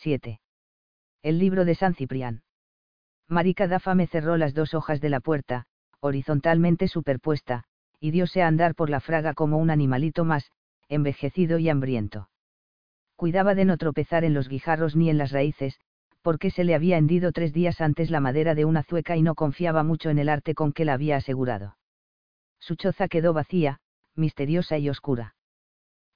7. El libro de San Ciprián. Marica Dáfame cerró las dos hojas de la puerta, horizontalmente superpuesta, y diose a andar por la fraga como un animalito más, envejecido y hambriento. Cuidaba de no tropezar en los guijarros ni en las raíces, porque se le había hendido tres días antes la madera de una zueca y no confiaba mucho en el arte con que la había asegurado. Su choza quedó vacía, misteriosa y oscura.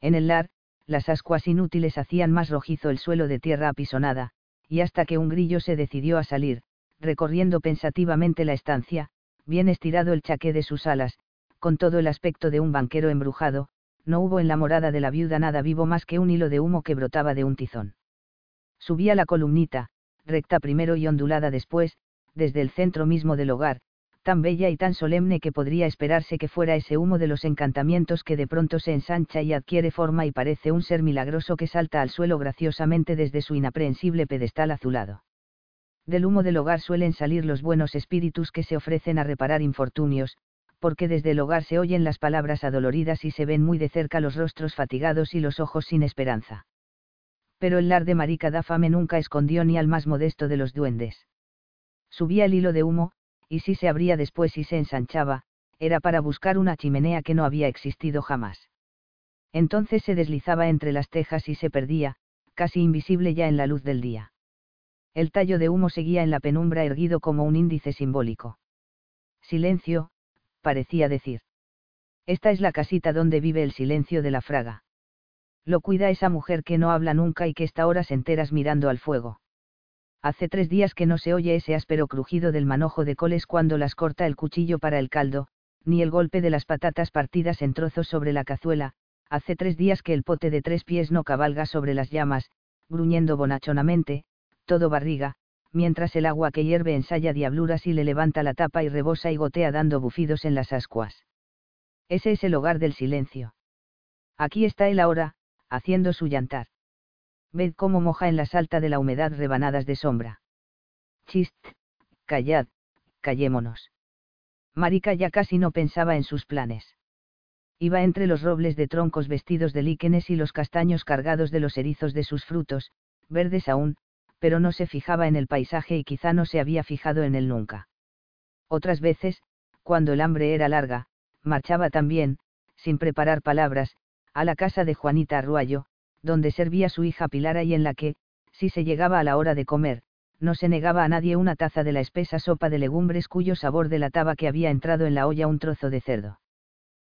En el lar, las ascuas inútiles hacían más rojizo el suelo de tierra apisonada, y hasta que un grillo se decidió a salir, recorriendo pensativamente la estancia, bien estirado el chaqué de sus alas, con todo el aspecto de un banquero embrujado, no hubo en la morada de la viuda nada vivo más que un hilo de humo que brotaba de un tizón. Subía la columnita, recta primero y ondulada después, desde el centro mismo del hogar, tan bella y tan solemne que podría esperarse que fuera ese humo de los encantamientos que de pronto se ensancha y adquiere forma y parece un ser milagroso que salta al suelo graciosamente desde su inaprehensible pedestal azulado. Del humo del hogar suelen salir los buenos espíritus que se ofrecen a reparar infortunios, porque desde el hogar se oyen las palabras adoloridas y se ven muy de cerca los rostros fatigados y los ojos sin esperanza. Pero el lar de Marica da fame nunca escondió ni al más modesto de los duendes. Subía el hilo de humo, y si se abría después y se ensanchaba, era para buscar una chimenea que no había existido jamás. Entonces se deslizaba entre las tejas y se perdía, casi invisible ya en la luz del día. El tallo de humo seguía en la penumbra erguido como un índice simbólico. Silencio, parecía decir. Esta es la casita donde vive el silencio de la fraga. Lo cuida esa mujer que no habla nunca y que está horas enteras mirando al fuego. Hace tres días que no se oye ese áspero crujido del manojo de coles cuando las corta el cuchillo para el caldo, ni el golpe de las patatas partidas en trozos sobre la cazuela, hace tres días que el pote de tres pies no cabalga sobre las llamas, gruñendo bonachonamente, todo barriga, mientras el agua que hierve ensaya diabluras y le levanta la tapa y rebosa y gotea dando bufidos en las ascuas. Ese es el hogar del silencio. Aquí está él ahora, haciendo su llantar ved cómo moja en la salta de la humedad rebanadas de sombra. Chist, callad, callémonos. Marica ya casi no pensaba en sus planes. Iba entre los robles de troncos vestidos de líquenes y los castaños cargados de los erizos de sus frutos, verdes aún, pero no se fijaba en el paisaje y quizá no se había fijado en él nunca. Otras veces, cuando el hambre era larga, marchaba también, sin preparar palabras, a la casa de Juanita Arruayo, donde servía su hija Pilara y en la que, si se llegaba a la hora de comer, no se negaba a nadie una taza de la espesa sopa de legumbres cuyo sabor delataba que había entrado en la olla un trozo de cerdo.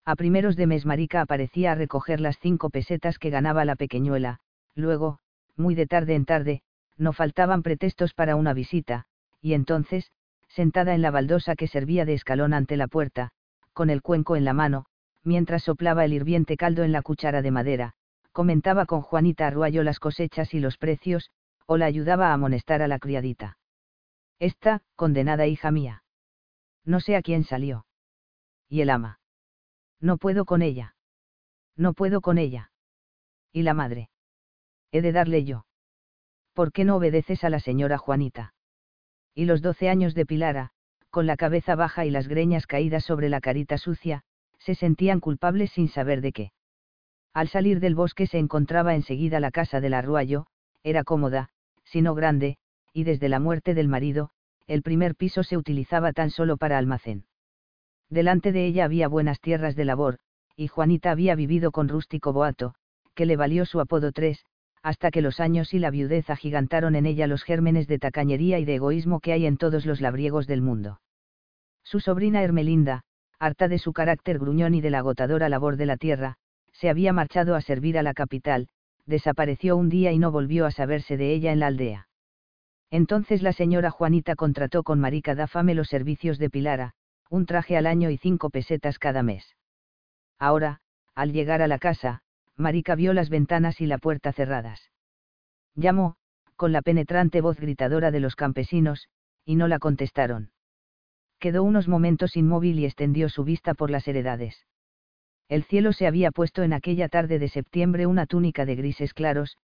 A primeros de mes Marica aparecía a recoger las cinco pesetas que ganaba la pequeñuela, luego, muy de tarde en tarde, no faltaban pretextos para una visita, y entonces, sentada en la baldosa que servía de escalón ante la puerta, con el cuenco en la mano, mientras soplaba el hirviente caldo en la cuchara de madera, comentaba con Juanita Arruayo las cosechas y los precios, o la ayudaba a amonestar a la criadita. Esta, condenada hija mía. No sé a quién salió. Y el ama. No puedo con ella. No puedo con ella. ¿Y la madre? He de darle yo. ¿Por qué no obedeces a la señora Juanita? Y los doce años de Pilara, con la cabeza baja y las greñas caídas sobre la carita sucia, se sentían culpables sin saber de qué. Al salir del bosque se encontraba enseguida la casa del arruayo, era cómoda, sino grande, y desde la muerte del marido, el primer piso se utilizaba tan solo para almacén. Delante de ella había buenas tierras de labor, y Juanita había vivido con rústico boato, que le valió su apodo tres, hasta que los años y la viudez agigantaron en ella los gérmenes de tacañería y de egoísmo que hay en todos los labriegos del mundo. Su sobrina Hermelinda, harta de su carácter gruñón y de la agotadora labor de la tierra, se había marchado a servir a la capital, desapareció un día y no volvió a saberse de ella en la aldea. Entonces la señora Juanita contrató con Marica da Fame los servicios de Pilara, un traje al año y cinco pesetas cada mes. Ahora, al llegar a la casa, Marica vio las ventanas y la puerta cerradas. Llamó, con la penetrante voz gritadora de los campesinos, y no la contestaron. Quedó unos momentos inmóvil y extendió su vista por las heredades. El cielo se había puesto en aquella tarde de septiembre una túnica de grises claros,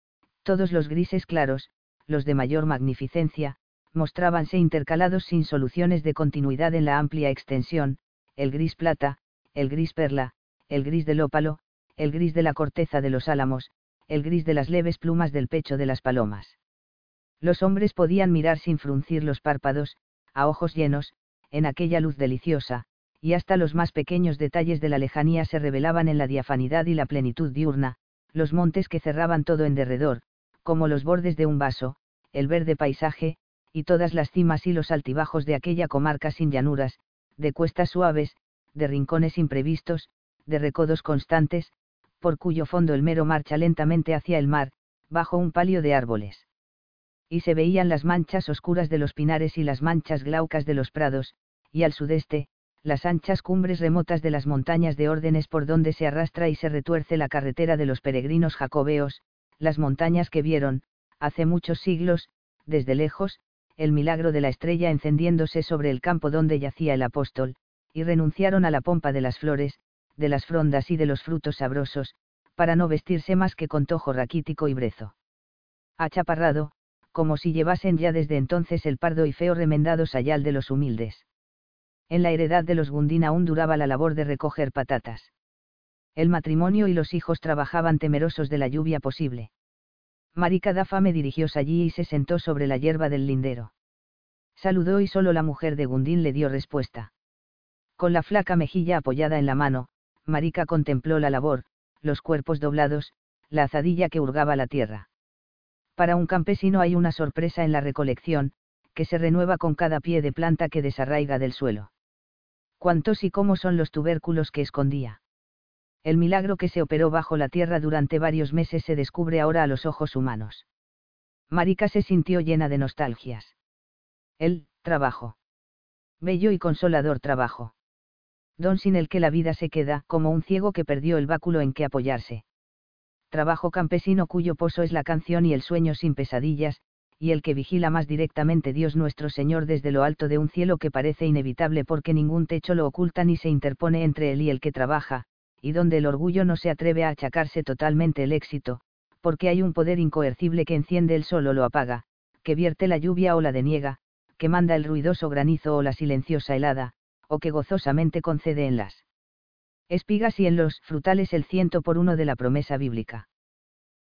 todos los grises claros, los de mayor magnificencia, mostrábanse intercalados sin soluciones de continuidad en la amplia extensión, el gris plata, el gris perla, el gris del ópalo, el gris de la corteza de los álamos, el gris de las leves plumas del pecho de las palomas. Los hombres podían mirar sin fruncir los párpados, a ojos llenos, en aquella luz deliciosa, y hasta los más pequeños detalles de la lejanía se revelaban en la diafanidad y la plenitud diurna, los montes que cerraban todo en derredor, como los bordes de un vaso, el verde paisaje, y todas las cimas y los altibajos de aquella comarca sin llanuras, de cuestas suaves, de rincones imprevistos, de recodos constantes, por cuyo fondo el mero marcha lentamente hacia el mar, bajo un palio de árboles. Y se veían las manchas oscuras de los pinares y las manchas glaucas de los prados, y al sudeste, las anchas cumbres remotas de las montañas de órdenes por donde se arrastra y se retuerce la carretera de los peregrinos jacobeos, las montañas que vieron, hace muchos siglos, desde lejos, el milagro de la estrella encendiéndose sobre el campo donde yacía el apóstol, y renunciaron a la pompa de las flores, de las frondas y de los frutos sabrosos, para no vestirse más que con tojo raquítico y brezo. Achaparrado, como si llevasen ya desde entonces el pardo y feo remendado sayal de los humildes. En la heredad de los Gundín aún duraba la labor de recoger patatas. El matrimonio y los hijos trabajaban temerosos de la lluvia posible. Marica Dafa me dirigióse allí y se sentó sobre la hierba del lindero. Saludó y solo la mujer de Gundín le dio respuesta. Con la flaca mejilla apoyada en la mano, Marica contempló la labor, los cuerpos doblados, la azadilla que hurgaba la tierra. Para un campesino hay una sorpresa en la recolección, que se renueva con cada pie de planta que desarraiga del suelo. ¿Cuántos y cómo son los tubérculos que escondía? el milagro que se operó bajo la tierra durante varios meses se descubre ahora a los ojos humanos. Marica se sintió llena de nostalgias. El, trabajo. Bello y consolador trabajo. Don sin el que la vida se queda como un ciego que perdió el báculo en que apoyarse. Trabajo campesino cuyo pozo es la canción y el sueño sin pesadillas, y el que vigila más directamente Dios nuestro Señor desde lo alto de un cielo que parece inevitable porque ningún techo lo oculta ni se interpone entre él y el que trabaja, y donde el orgullo no se atreve a achacarse totalmente el éxito, porque hay un poder incoercible que enciende el sol o lo apaga, que vierte la lluvia o la deniega, que manda el ruidoso granizo o la silenciosa helada, o que gozosamente concede en las espigas y en los frutales el ciento por uno de la promesa bíblica.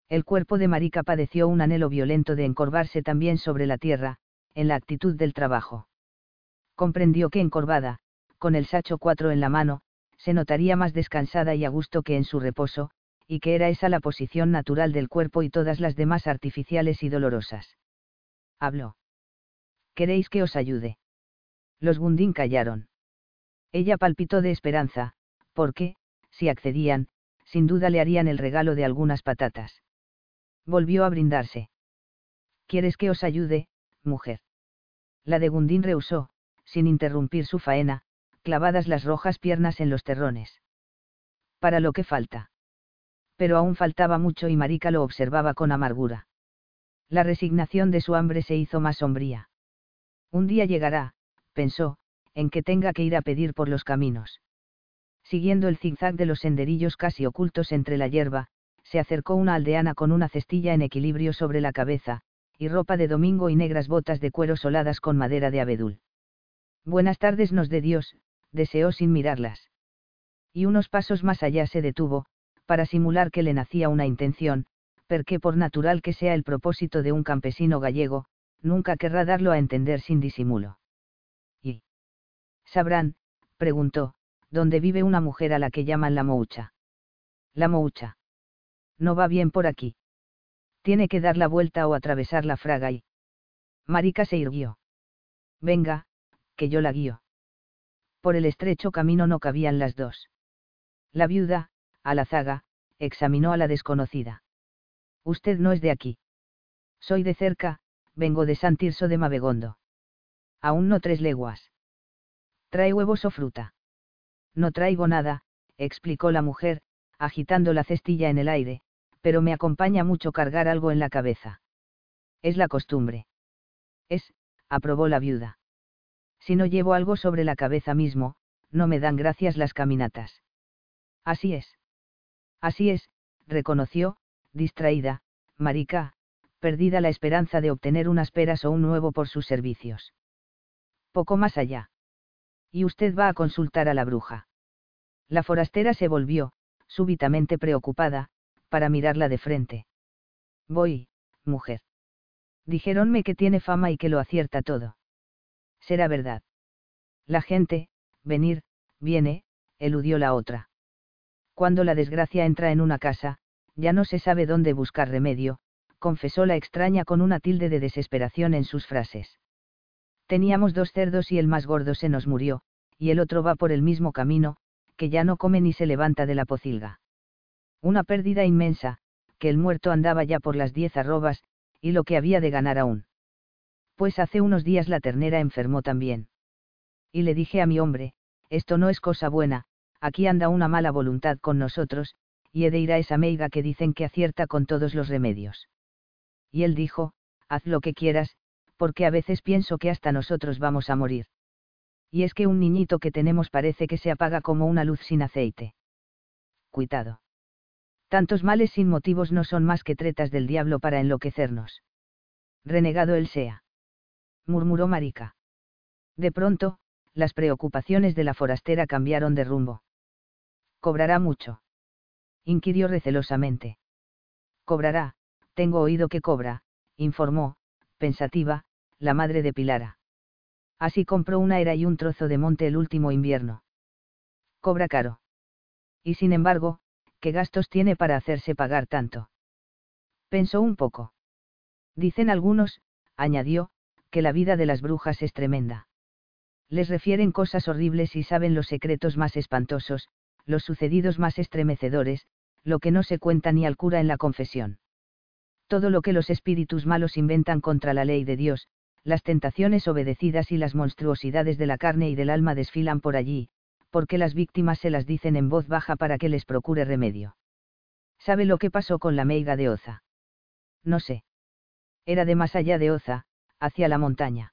El cuerpo de Marica padeció un anhelo violento de encorvarse también sobre la tierra, en la actitud del trabajo. Comprendió que encorvada, con el sacho cuatro en la mano, se notaría más descansada y a gusto que en su reposo, y que era esa la posición natural del cuerpo y todas las demás artificiales y dolorosas. Habló. ¿Queréis que os ayude? Los Gundín callaron. Ella palpitó de esperanza, porque, si accedían, sin duda le harían el regalo de algunas patatas. Volvió a brindarse. ¿Quieres que os ayude, mujer? La de Gundín rehusó, sin interrumpir su faena, clavadas las rojas piernas en los terrones. Para lo que falta. Pero aún faltaba mucho y Marica lo observaba con amargura. La resignación de su hambre se hizo más sombría. Un día llegará, pensó, en que tenga que ir a pedir por los caminos. Siguiendo el zigzag de los senderillos casi ocultos entre la hierba, se acercó una aldeana con una cestilla en equilibrio sobre la cabeza, y ropa de domingo y negras botas de cuero soladas con madera de abedul. Buenas tardes nos de Dios, deseó sin mirarlas. Y unos pasos más allá se detuvo, para simular que le nacía una intención, porque por natural que sea el propósito de un campesino gallego, nunca querrá darlo a entender sin disimulo. ¿Y? ¿Sabrán? preguntó, dónde vive una mujer a la que llaman la moucha. La moucha. No va bien por aquí. Tiene que dar la vuelta o atravesar la fraga y. Marica se irguió. Venga, que yo la guío por el estrecho camino no cabían las dos. La viuda, a la zaga, examinó a la desconocida. Usted no es de aquí. Soy de cerca, vengo de San Tirso de Mavegondo. Aún no tres leguas. ¿Trae huevos o fruta? No traigo nada, explicó la mujer, agitando la cestilla en el aire, pero me acompaña mucho cargar algo en la cabeza. Es la costumbre. Es, aprobó la viuda si no llevo algo sobre la cabeza mismo, no me dan gracias las caminatas. Así es. Así es, reconoció, distraída, Marica, perdida la esperanza de obtener unas peras o un nuevo por sus servicios. Poco más allá. Y usted va a consultar a la bruja. La forastera se volvió, súbitamente preocupada, para mirarla de frente. Voy, mujer. Dijéronme que tiene fama y que lo acierta todo. Será verdad. La gente, venir, viene, eludió la otra. Cuando la desgracia entra en una casa, ya no se sabe dónde buscar remedio, confesó la extraña con una tilde de desesperación en sus frases. Teníamos dos cerdos y el más gordo se nos murió, y el otro va por el mismo camino, que ya no come ni se levanta de la pocilga. Una pérdida inmensa, que el muerto andaba ya por las diez arrobas, y lo que había de ganar aún. Pues hace unos días la ternera enfermó también. Y le dije a mi hombre, esto no es cosa buena, aquí anda una mala voluntad con nosotros, y he de ir a esa meiga que dicen que acierta con todos los remedios. Y él dijo, haz lo que quieras, porque a veces pienso que hasta nosotros vamos a morir. Y es que un niñito que tenemos parece que se apaga como una luz sin aceite. Cuitado. Tantos males sin motivos no son más que tretas del diablo para enloquecernos. Renegado él sea. Murmuró Marica. De pronto, las preocupaciones de la forastera cambiaron de rumbo. ¿Cobrará mucho? inquirió recelosamente. Cobrará, tengo oído que cobra, informó, pensativa, la madre de Pilara. Así compró una era y un trozo de monte el último invierno. Cobra caro. Y sin embargo, ¿qué gastos tiene para hacerse pagar tanto? Pensó un poco. Dicen algunos, añadió, que la vida de las brujas es tremenda. Les refieren cosas horribles y saben los secretos más espantosos, los sucedidos más estremecedores, lo que no se cuenta ni al cura en la confesión. Todo lo que los espíritus malos inventan contra la ley de Dios, las tentaciones obedecidas y las monstruosidades de la carne y del alma desfilan por allí, porque las víctimas se las dicen en voz baja para que les procure remedio. ¿Sabe lo que pasó con la meiga de Oza? No sé. Era de más allá de Oza, hacia la montaña.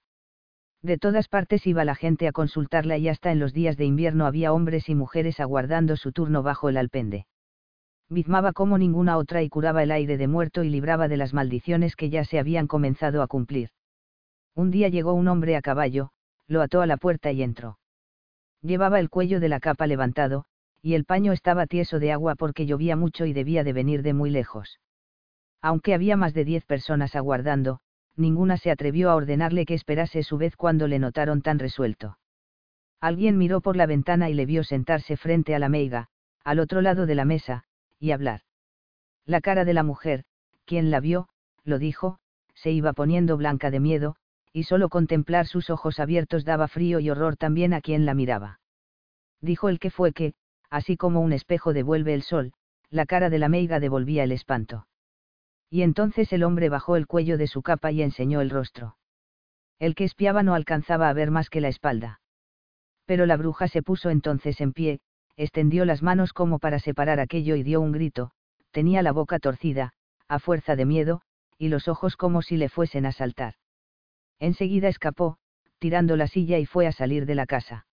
De todas partes iba la gente a consultarla y hasta en los días de invierno había hombres y mujeres aguardando su turno bajo el alpende. Bizmaba como ninguna otra y curaba el aire de muerto y libraba de las maldiciones que ya se habían comenzado a cumplir. Un día llegó un hombre a caballo, lo ató a la puerta y entró. Llevaba el cuello de la capa levantado, y el paño estaba tieso de agua porque llovía mucho y debía de venir de muy lejos. Aunque había más de diez personas aguardando, ninguna se atrevió a ordenarle que esperase su vez cuando le notaron tan resuelto. Alguien miró por la ventana y le vio sentarse frente a la meiga, al otro lado de la mesa, y hablar. La cara de la mujer, quien la vio, lo dijo, se iba poniendo blanca de miedo, y solo contemplar sus ojos abiertos daba frío y horror también a quien la miraba. Dijo el que fue que, así como un espejo devuelve el sol, la cara de la meiga devolvía el espanto. Y entonces el hombre bajó el cuello de su capa y enseñó el rostro. El que espiaba no alcanzaba a ver más que la espalda. Pero la bruja se puso entonces en pie, extendió las manos como para separar aquello y dio un grito, tenía la boca torcida, a fuerza de miedo, y los ojos como si le fuesen a saltar. Enseguida escapó, tirando la silla y fue a salir de la casa.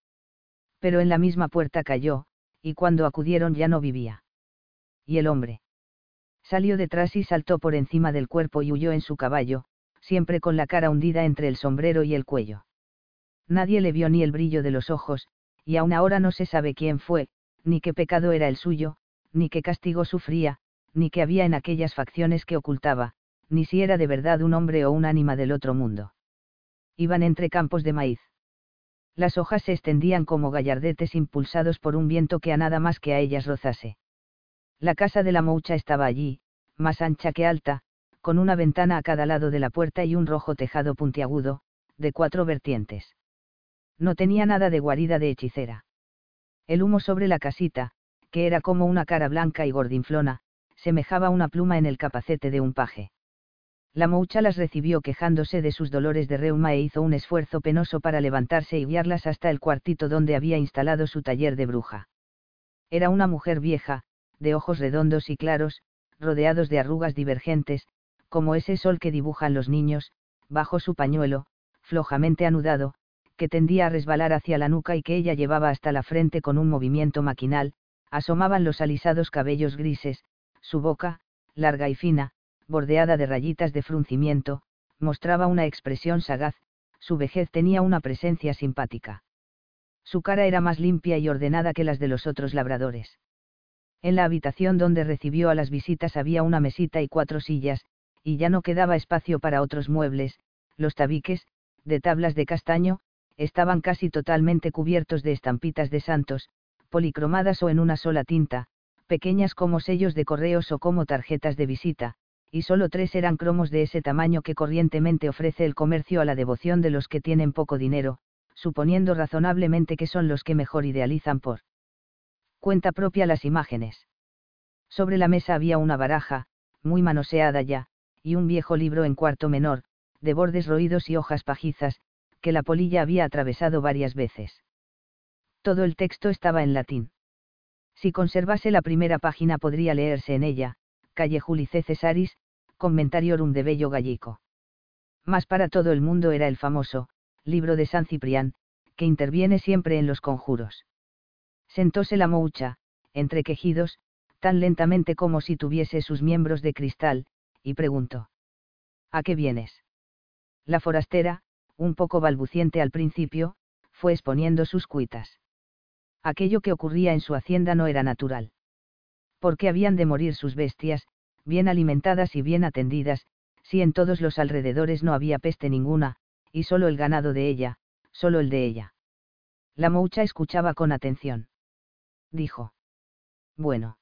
Pero en la misma puerta cayó, y cuando acudieron ya no vivía. ¿Y el hombre? Salió detrás y saltó por encima del cuerpo y huyó en su caballo, siempre con la cara hundida entre el sombrero y el cuello. Nadie le vio ni el brillo de los ojos, y aún ahora no se sabe quién fue, ni qué pecado era el suyo, ni qué castigo sufría, ni qué había en aquellas facciones que ocultaba, ni si era de verdad un hombre o un ánima del otro mundo iban entre campos de maíz. Las hojas se extendían como gallardetes impulsados por un viento que a nada más que a ellas rozase. La casa de la moucha estaba allí, más ancha que alta, con una ventana a cada lado de la puerta y un rojo tejado puntiagudo, de cuatro vertientes. No tenía nada de guarida de hechicera. El humo sobre la casita, que era como una cara blanca y gordinflona, semejaba una pluma en el capacete de un paje. La moucha las recibió quejándose de sus dolores de reuma e hizo un esfuerzo penoso para levantarse y guiarlas hasta el cuartito donde había instalado su taller de bruja. Era una mujer vieja, de ojos redondos y claros, rodeados de arrugas divergentes, como ese sol que dibujan los niños, bajo su pañuelo, flojamente anudado, que tendía a resbalar hacia la nuca y que ella llevaba hasta la frente con un movimiento maquinal, asomaban los alisados cabellos grises, su boca, larga y fina, bordeada de rayitas de fruncimiento, mostraba una expresión sagaz, su vejez tenía una presencia simpática. Su cara era más limpia y ordenada que las de los otros labradores. En la habitación donde recibió a las visitas había una mesita y cuatro sillas, y ya no quedaba espacio para otros muebles, los tabiques, de tablas de castaño, estaban casi totalmente cubiertos de estampitas de santos, policromadas o en una sola tinta, pequeñas como sellos de correos o como tarjetas de visita, y solo tres eran cromos de ese tamaño que corrientemente ofrece el comercio a la devoción de los que tienen poco dinero, suponiendo razonablemente que son los que mejor idealizan por cuenta propia las imágenes. Sobre la mesa había una baraja, muy manoseada ya, y un viejo libro en cuarto menor, de bordes roídos y hojas pajizas, que la polilla había atravesado varias veces. Todo el texto estaba en latín. Si conservase la primera página podría leerse en ella, calle Julice Cesaris, Commentarium de Bello Gallico. Más para todo el mundo era el famoso, libro de San Ciprián, que interviene siempre en los conjuros. Sentóse la moucha, entre quejidos, tan lentamente como si tuviese sus miembros de cristal, y preguntó. ¿A qué vienes? La forastera, un poco balbuciente al principio, fue exponiendo sus cuitas. Aquello que ocurría en su hacienda no era natural. Porque habían de morir sus bestias, bien alimentadas y bien atendidas, si en todos los alrededores no había peste ninguna, y solo el ganado de ella, solo el de ella. La moucha escuchaba con atención. Dijo. Bueno.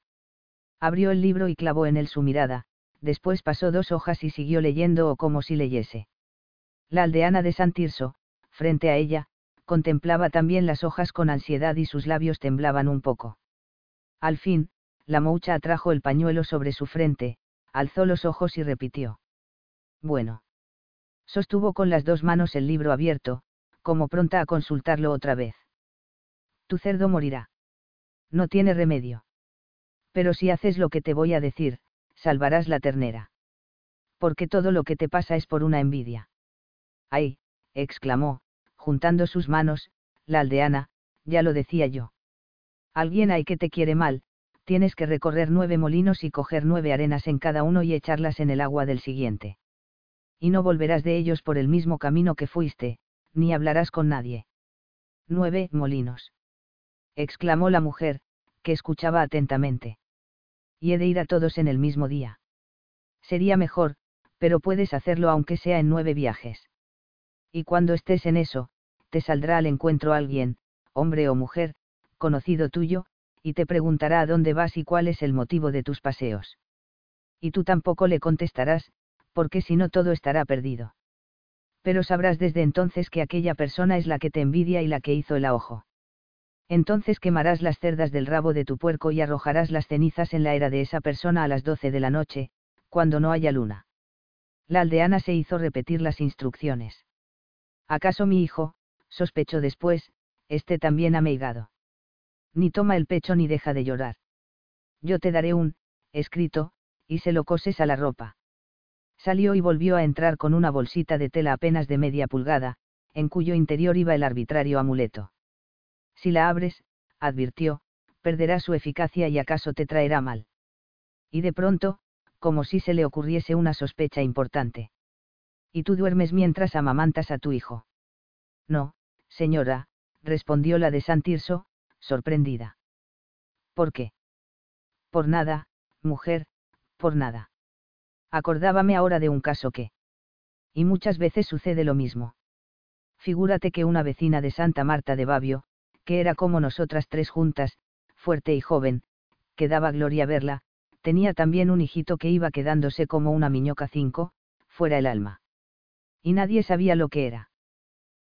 Abrió el libro y clavó en él su mirada, después pasó dos hojas y siguió leyendo o como si leyese. La aldeana de San Tirso, frente a ella, contemplaba también las hojas con ansiedad y sus labios temblaban un poco. Al fin, la moucha atrajo el pañuelo sobre su frente, alzó los ojos y repitió. Bueno. Sostuvo con las dos manos el libro abierto, como pronta a consultarlo otra vez. Tu cerdo morirá. No tiene remedio. Pero si haces lo que te voy a decir, salvarás la ternera. Porque todo lo que te pasa es por una envidia. ¡Ay! exclamó, juntando sus manos, la aldeana, ya lo decía yo. Alguien hay que te quiere mal, tienes que recorrer nueve molinos y coger nueve arenas en cada uno y echarlas en el agua del siguiente. Y no volverás de ellos por el mismo camino que fuiste, ni hablarás con nadie. Nueve molinos. exclamó la mujer, que escuchaba atentamente y he de ir a todos en el mismo día. Sería mejor, pero puedes hacerlo aunque sea en nueve viajes. Y cuando estés en eso, te saldrá al encuentro alguien, hombre o mujer, conocido tuyo, y te preguntará a dónde vas y cuál es el motivo de tus paseos. Y tú tampoco le contestarás, porque si no todo estará perdido. Pero sabrás desde entonces que aquella persona es la que te envidia y la que hizo el ojo entonces quemarás las cerdas del rabo de tu puerco y arrojarás las cenizas en la era de esa persona a las doce de la noche, cuando no haya luna. La aldeana se hizo repetir las instrucciones. ¿Acaso mi hijo, sospechó después, esté también ameigado? Ni toma el pecho ni deja de llorar. Yo te daré un, escrito, y se lo coses a la ropa. Salió y volvió a entrar con una bolsita de tela apenas de media pulgada, en cuyo interior iba el arbitrario amuleto. Si la abres, advirtió, perderá su eficacia y acaso te traerá mal. Y de pronto, como si se le ocurriese una sospecha importante. ¿Y tú duermes mientras amamantas a tu hijo? No, señora, respondió la de Santirso, sorprendida. ¿Por qué? Por nada, mujer, por nada. Acordábame ahora de un caso que. Y muchas veces sucede lo mismo. Figúrate que una vecina de Santa Marta de Babio, que era como nosotras tres juntas, fuerte y joven, que daba gloria verla, tenía también un hijito que iba quedándose como una miñoca cinco, fuera el alma. Y nadie sabía lo que era.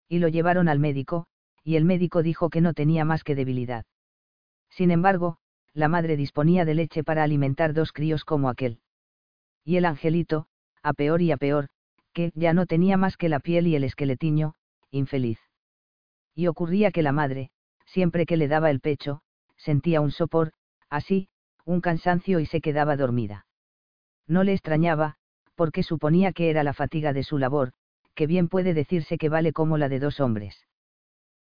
Y lo llevaron al médico, y el médico dijo que no tenía más que debilidad. Sin embargo, la madre disponía de leche para alimentar dos críos como aquel. Y el angelito, a peor y a peor, que ya no tenía más que la piel y el esqueletiño, infeliz. Y ocurría que la madre, siempre que le daba el pecho, sentía un sopor, así, un cansancio y se quedaba dormida. No le extrañaba, porque suponía que era la fatiga de su labor, que bien puede decirse que vale como la de dos hombres.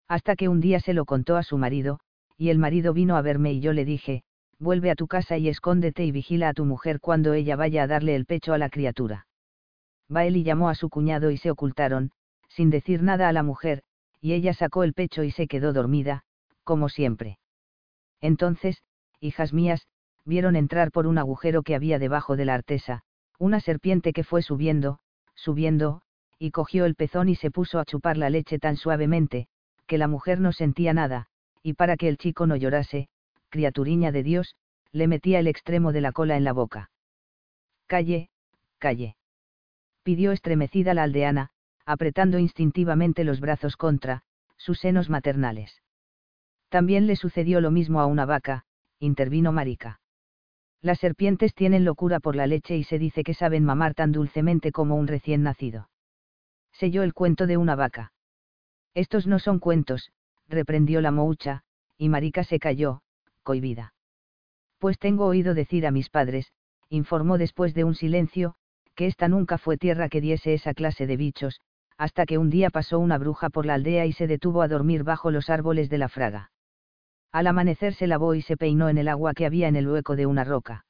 Hasta que un día se lo contó a su marido, y el marido vino a verme y yo le dije, vuelve a tu casa y escóndete y vigila a tu mujer cuando ella vaya a darle el pecho a la criatura. Y llamó a su cuñado y se ocultaron, sin decir nada a la mujer, y ella sacó el pecho y se quedó dormida, como siempre. Entonces, hijas mías, vieron entrar por un agujero que había debajo de la artesa, Una serpiente que fue subiendo, subiendo, y cogió el pezón y se puso a chupar la leche tan suavemente, que la mujer no sentía nada, y para que el chico no llorase, criaturiña de Dios, le metía el extremo de la cola en la boca. Calle, calle. Pidió estremecida la aldeana, apretando instintivamente los brazos contra, sus senos maternales. También le sucedió lo mismo a una vaca, intervino Marica. Las serpientes tienen locura por la leche y se dice que saben mamar tan dulcemente como un recién nacido. Selló el cuento de una vaca. Estos no son cuentos, reprendió la moucha, y Marica se calló, cohibida. Pues tengo oído decir a mis padres, informó después de un silencio, que esta nunca fue tierra que diese esa clase de bichos, hasta que un día pasó una bruja por la aldea y se detuvo a dormir bajo los árboles de la fraga. Al amanecer se lavó y se peinó en el agua que había en el hueco de una roca.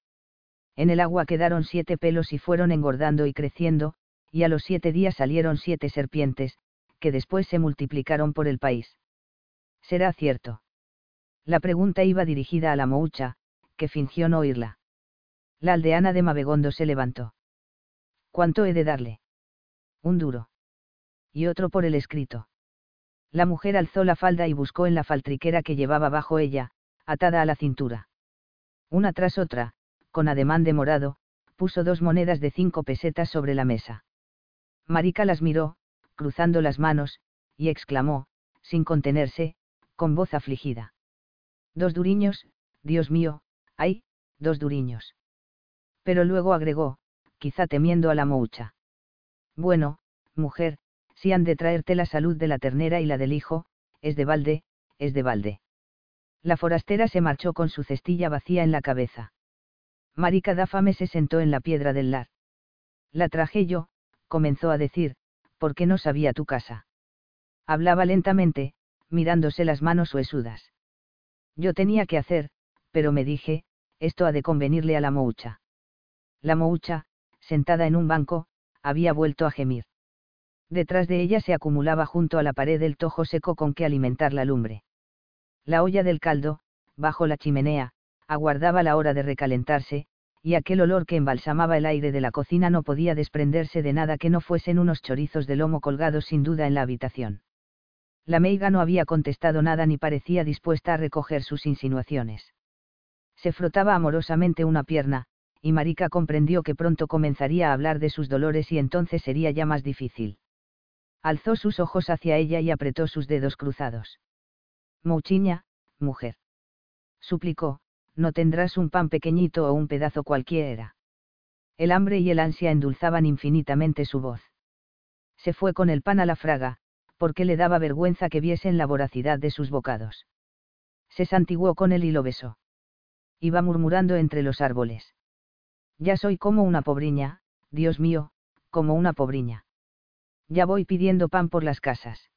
En el agua quedaron siete pelos y fueron engordando y creciendo, y a los siete días salieron siete serpientes, que después se multiplicaron por el país. ¿Será cierto? La pregunta iba dirigida a la moucha, que fingió no oírla. La aldeana de Mabegondo se levantó. ¿Cuánto he de darle? Un duro. Y otro por el escrito. La mujer alzó la falda y buscó en la faltriquera que llevaba bajo ella, atada a la cintura. Una tras otra, con ademán de morado, puso dos monedas de cinco pesetas sobre la mesa. Marica las miró, cruzando las manos, y exclamó, sin contenerse, con voz afligida. Dos duriños, Dios mío, ay, dos duriños. Pero luego agregó, quizá temiendo a la moucha. Bueno, mujer, si han de traerte la salud de la ternera y la del hijo, es de balde, es de balde. La forastera se marchó con su cestilla vacía en la cabeza. Marica Dáfame se sentó en la piedra del lar. La traje yo, comenzó a decir, porque no sabía tu casa. Hablaba lentamente, mirándose las manos huesudas. Yo tenía que hacer, pero me dije, esto ha de convenirle a la moucha. La moucha, sentada en un banco, había vuelto a gemir. Detrás de ella se acumulaba junto a la pared el tojo seco con que alimentar la lumbre. La olla del caldo, bajo la chimenea, aguardaba la hora de recalentarse, y aquel olor que embalsamaba el aire de la cocina no podía desprenderse de nada que no fuesen unos chorizos de lomo colgados sin duda en la habitación. La meiga no había contestado nada ni parecía dispuesta a recoger sus insinuaciones. Se frotaba amorosamente una pierna, y Marica comprendió que pronto comenzaría a hablar de sus dolores y entonces sería ya más difícil. Alzó sus ojos hacia ella y apretó sus dedos cruzados. Mouchiña, mujer. Suplicó, no tendrás un pan pequeñito o un pedazo cualquiera. El hambre y el ansia endulzaban infinitamente su voz. Se fue con el pan a la fraga, porque le daba vergüenza que viesen la voracidad de sus bocados. Se santiguó con él y lo besó. Iba murmurando entre los árboles. Ya soy como una pobriña, Dios mío, como una pobriña. Ya voy pidiendo pan por las casas.